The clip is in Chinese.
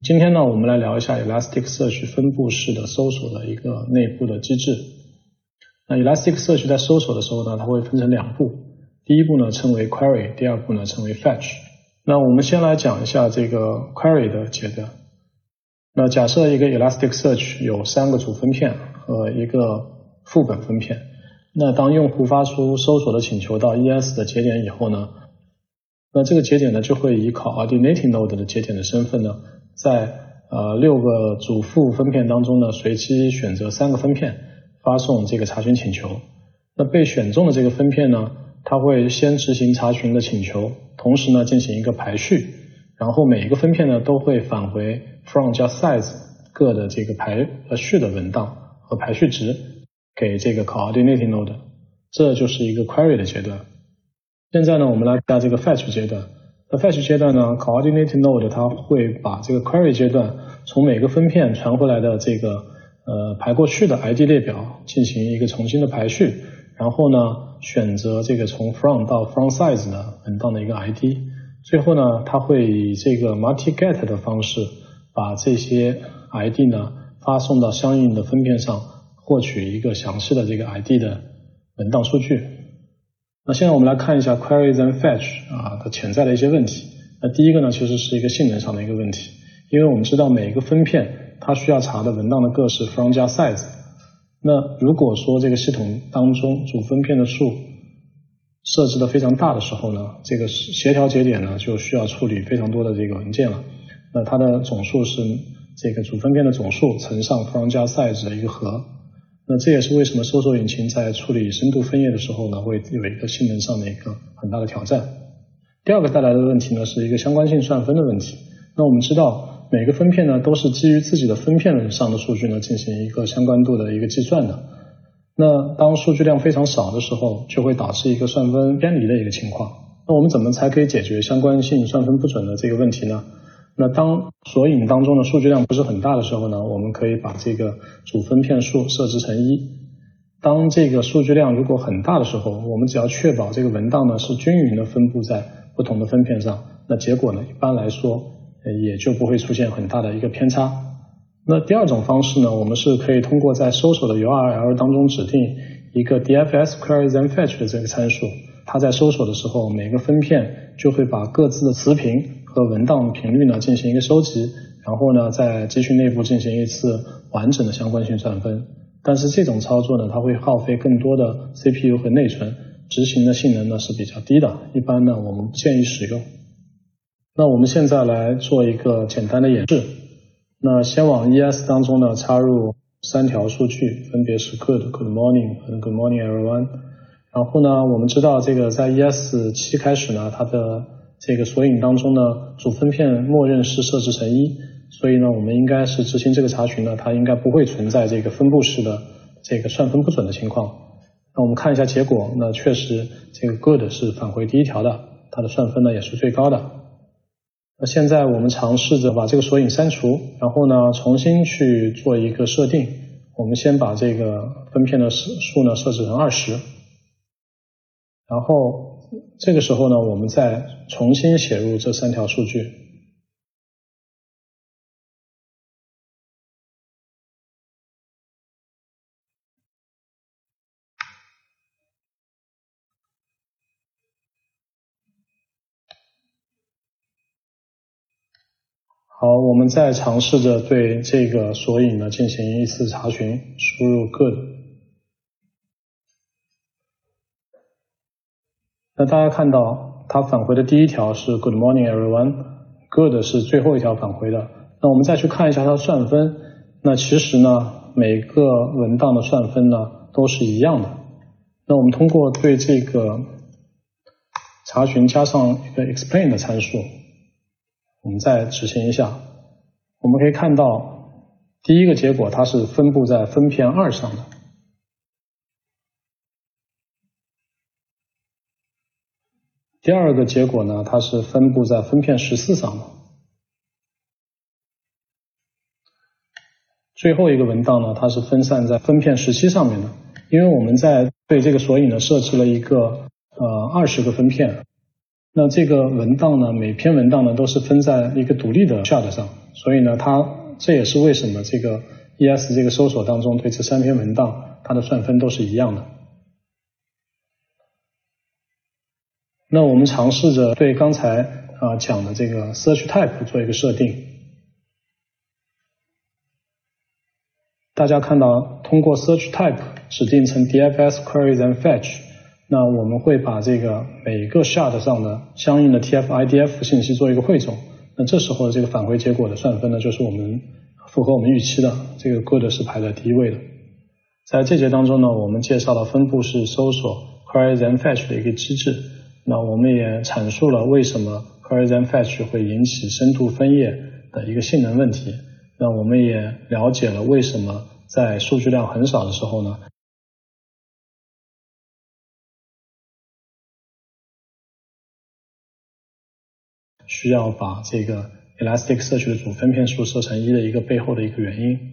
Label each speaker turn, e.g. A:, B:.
A: 今天呢，我们来聊一下 Elasticsearch 分布式的搜索的一个内部的机制。那 Elasticsearch 在搜索的时候呢，它会分成两步，第一步呢称为 Query，第二步呢称为 Fetch。那我们先来讲一下这个 Query 的阶段。那假设一个 Elasticsearch 有三个主分片和一个副本分片。那当用户发出搜索的请求到 ES 的节点以后呢，那这个节点呢就会以 Coordinating Node 的节点的身份呢，在呃六个主副分片当中呢随机选择三个分片发送这个查询请求。那被选中的这个分片呢，它会先执行查询的请求，同时呢进行一个排序，然后每一个分片呢都会返回 from 加 size 各的这个排呃序的文档和排序值。给这个 coordinating node，这就是一个 query 的阶段。现在呢，我们来看这个 fetch 阶段。那 fetch 阶段呢，coordinating node 它会把这个 query 阶段从每个分片传回来的这个呃排过去的 ID 列表进行一个重新的排序，然后呢选择这个从 from 到 from size 的文档的一个 ID，最后呢它会以这个 multi get 的方式把这些 ID 呢发送到相应的分片上。获取一个详细的这个 ID 的文档数据。那现在我们来看一下 Query then Fetch 啊的潜在的一些问题。那第一个呢，其实是一个性能上的一个问题，因为我们知道每一个分片它需要查的文档的个式 from 加 size。那如果说这个系统当中主分片的数设置的非常大的时候呢，这个协调节点呢就需要处理非常多的这个文件了。那它的总数是这个主分片的总数乘上 from 加 size 的一个和。那这也是为什么搜索引擎在处理深度分页的时候呢，会有一个性能上的一个很大的挑战。第二个带来的问题呢，是一个相关性算分的问题。那我们知道，每个分片呢都是基于自己的分片上的数据呢进行一个相关度的一个计算的。那当数据量非常少的时候，就会导致一个算分偏离的一个情况。那我们怎么才可以解决相关性算分不准的这个问题呢？那当索引当中的数据量不是很大的时候呢，我们可以把这个主分片数设置成一。当这个数据量如果很大的时候，我们只要确保这个文档呢是均匀的分布在不同的分片上，那结果呢一般来说也就不会出现很大的一个偏差。那第二种方式呢，我们是可以通过在搜索的 URL 当中指定一个 DFS query then fetch 的这个参数，它在搜索的时候，每个分片就会把各自的词频。和文档频率呢进行一个收集，然后呢在集群内部进行一次完整的相关性算分。但是这种操作呢，它会耗费更多的 CPU 和内存，执行的性能呢是比较低的，一般呢我们不建议使用。那我们现在来做一个简单的演示。那先往 ES 当中呢插入三条数据，分别是 Good Good Morning 和 Good Morning Everyone。然后呢，我们知道这个在 ES 七开始呢，它的这个索引当中呢，主分片默认是设置成一，所以呢，我们应该是执行这个查询呢，它应该不会存在这个分布式的这个算分不准的情况。那我们看一下结果，那确实这个 good 是返回第一条的，它的算分呢也是最高的。那现在我们尝试着把这个索引删除，然后呢重新去做一个设定。我们先把这个分片的数呢设置成二十，然后。这个时候呢，我们再重新写入这三条数据。好，我们再尝试着对这个索引呢进行一次查询，输入 good。那大家看到，它返回的第一条是 Good morning everyone，Good 是最后一条返回的。那我们再去看一下它的算分，那其实呢，每个文档的算分呢都是一样的。那我们通过对这个查询加上一个 explain 的参数，我们再执行一下，我们可以看到第一个结果它是分布在分片二上的。第二个结果呢，它是分布在分片十四上的。最后一个文档呢，它是分散在分片十七上面的。因为我们在对这个索引呢设置了一个呃二十个分片，那这个文档呢，每篇文档呢都是分在一个独立的 shard 上，所以呢，它这也是为什么这个 ES 这个搜索当中对这三篇文档它的算分都是一样的。那我们尝试着对刚才啊讲的这个 search type 做一个设定。大家看到，通过 search type 指定成 DFS query then fetch，那我们会把这个每个 shard 上的相应的 TF-IDF 信息做一个汇总。那这时候这个返回结果的算分呢，就是我们符合我们预期的，这个 good 是排在第一位的。在这节当中呢，我们介绍了分布式搜索 query then fetch 的一个机制。那我们也阐述了为什么 query then fetch 会引起深度分页的一个性能问题。那我们也了解了为什么在数据量很少的时候呢，需要把这个 Elasticsearch 的主分片数设成一的一个背后的一个原因。